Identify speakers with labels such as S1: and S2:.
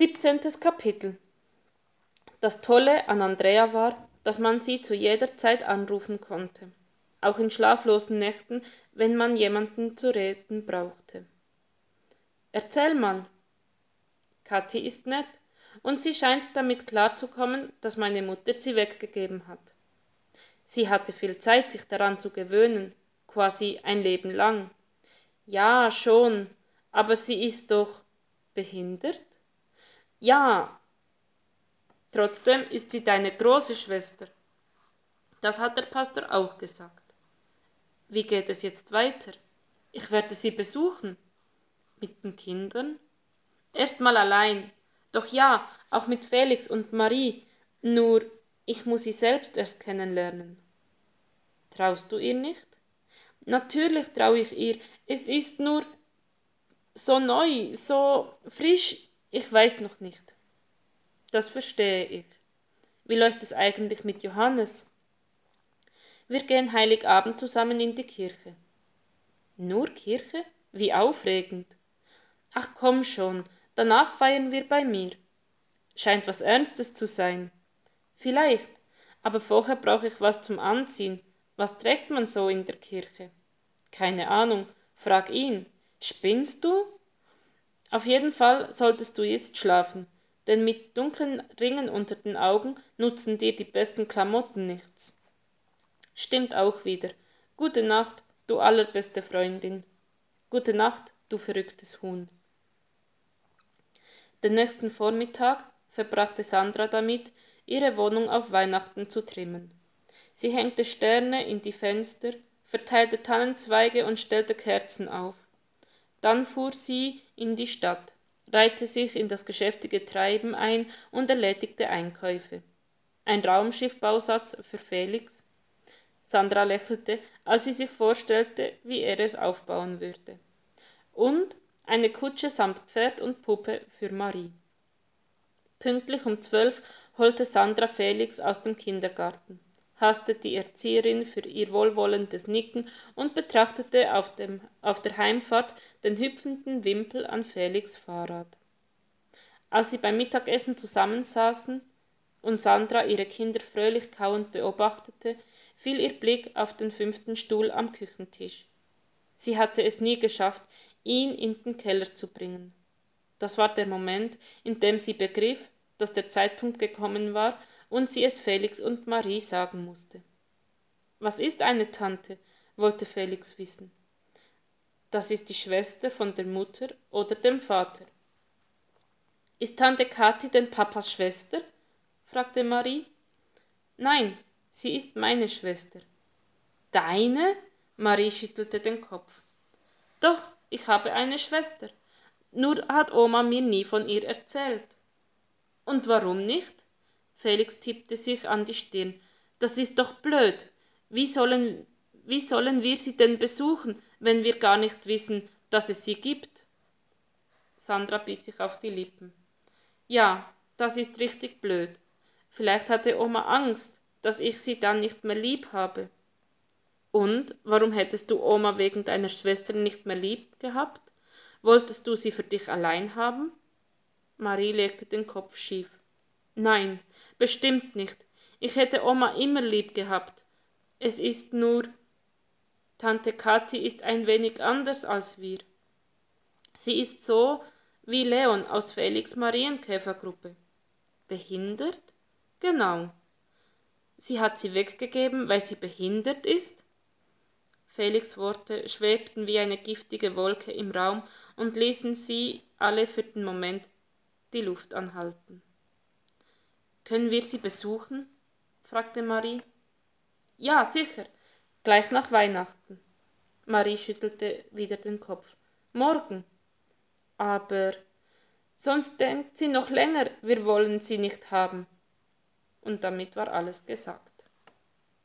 S1: 17. Kapitel Das Tolle an Andrea war, dass man sie zu jeder Zeit anrufen konnte, auch in schlaflosen Nächten, wenn man jemanden zu reden brauchte. Erzähl mal. Kathi ist nett, und sie scheint damit klarzukommen, dass meine Mutter sie weggegeben hat. Sie hatte viel Zeit, sich daran zu gewöhnen, quasi ein Leben lang. Ja, schon, aber sie ist doch behindert? Ja, trotzdem ist sie deine große Schwester. Das hat der Pastor auch gesagt. Wie geht es jetzt weiter? Ich werde sie besuchen. Mit den Kindern? Erstmal allein. Doch ja, auch mit Felix und Marie. Nur, ich muss sie selbst erst kennenlernen. Traust du ihr nicht? Natürlich traue ich ihr. Es ist nur so neu, so frisch. Ich weiß noch nicht. Das verstehe ich. Wie läuft es eigentlich mit Johannes? Wir gehen Heiligabend zusammen in die Kirche. Nur Kirche? Wie aufregend. Ach komm schon, danach feiern wir bei mir. Scheint was Ernstes zu sein. Vielleicht, aber vorher brauche ich was zum Anziehen. Was trägt man so in der Kirche? Keine Ahnung, frag ihn. Spinnst du? Auf jeden Fall solltest du jetzt schlafen, denn mit dunklen Ringen unter den Augen nutzen dir die besten Klamotten nichts. Stimmt auch wieder. Gute Nacht, du allerbeste Freundin. Gute Nacht, du verrücktes Huhn. Den nächsten Vormittag verbrachte Sandra damit, ihre Wohnung auf Weihnachten zu trimmen. Sie hängte Sterne in die Fenster, verteilte Tannenzweige und stellte Kerzen auf. Dann fuhr sie in die Stadt, reihte sich in das geschäftige Treiben ein und erledigte Einkäufe. Ein Raumschiffbausatz für Felix? Sandra lächelte, als sie sich vorstellte, wie er es aufbauen würde. Und eine Kutsche samt Pferd und Puppe für Marie. Pünktlich um zwölf holte Sandra Felix aus dem Kindergarten hasste die Erzieherin für ihr wohlwollendes Nicken und betrachtete auf, dem, auf der Heimfahrt den hüpfenden Wimpel an Felix Fahrrad. Als sie beim Mittagessen zusammensaßen und Sandra ihre Kinder fröhlich kauend beobachtete, fiel ihr Blick auf den fünften Stuhl am Küchentisch. Sie hatte es nie geschafft, ihn in den Keller zu bringen. Das war der Moment, in dem sie begriff, dass der Zeitpunkt gekommen war, und sie es Felix und Marie sagen musste. Was ist eine Tante? wollte Felix wissen. Das ist die Schwester von der Mutter oder dem Vater. Ist Tante Kathi denn Papas Schwester? fragte Marie. Nein, sie ist meine Schwester. Deine? Marie schüttelte den Kopf. Doch, ich habe eine Schwester. Nur hat Oma mir nie von ihr erzählt. Und warum nicht? Felix tippte sich an die Stirn. Das ist doch blöd. Wie sollen, wie sollen wir sie denn besuchen, wenn wir gar nicht wissen, dass es sie gibt? Sandra biss sich auf die Lippen. Ja, das ist richtig blöd. Vielleicht hatte Oma Angst, dass ich sie dann nicht mehr lieb habe. Und warum hättest du Oma wegen deiner Schwester nicht mehr lieb gehabt? Wolltest du sie für dich allein haben? Marie legte den Kopf schief. Nein, bestimmt nicht. Ich hätte Oma immer lieb gehabt. Es ist nur, Tante Kathi ist ein wenig anders als wir. Sie ist so wie Leon aus Felix Marienkäfergruppe. Behindert? Genau. Sie hat sie weggegeben, weil sie behindert ist? Felix Worte schwebten wie eine giftige Wolke im Raum und ließen sie alle für den Moment die Luft anhalten. Können wir sie besuchen? fragte Marie. Ja, sicher, gleich nach Weihnachten. Marie schüttelte wieder den Kopf. Morgen. Aber sonst denkt sie noch länger, wir wollen sie nicht haben. Und damit war alles gesagt.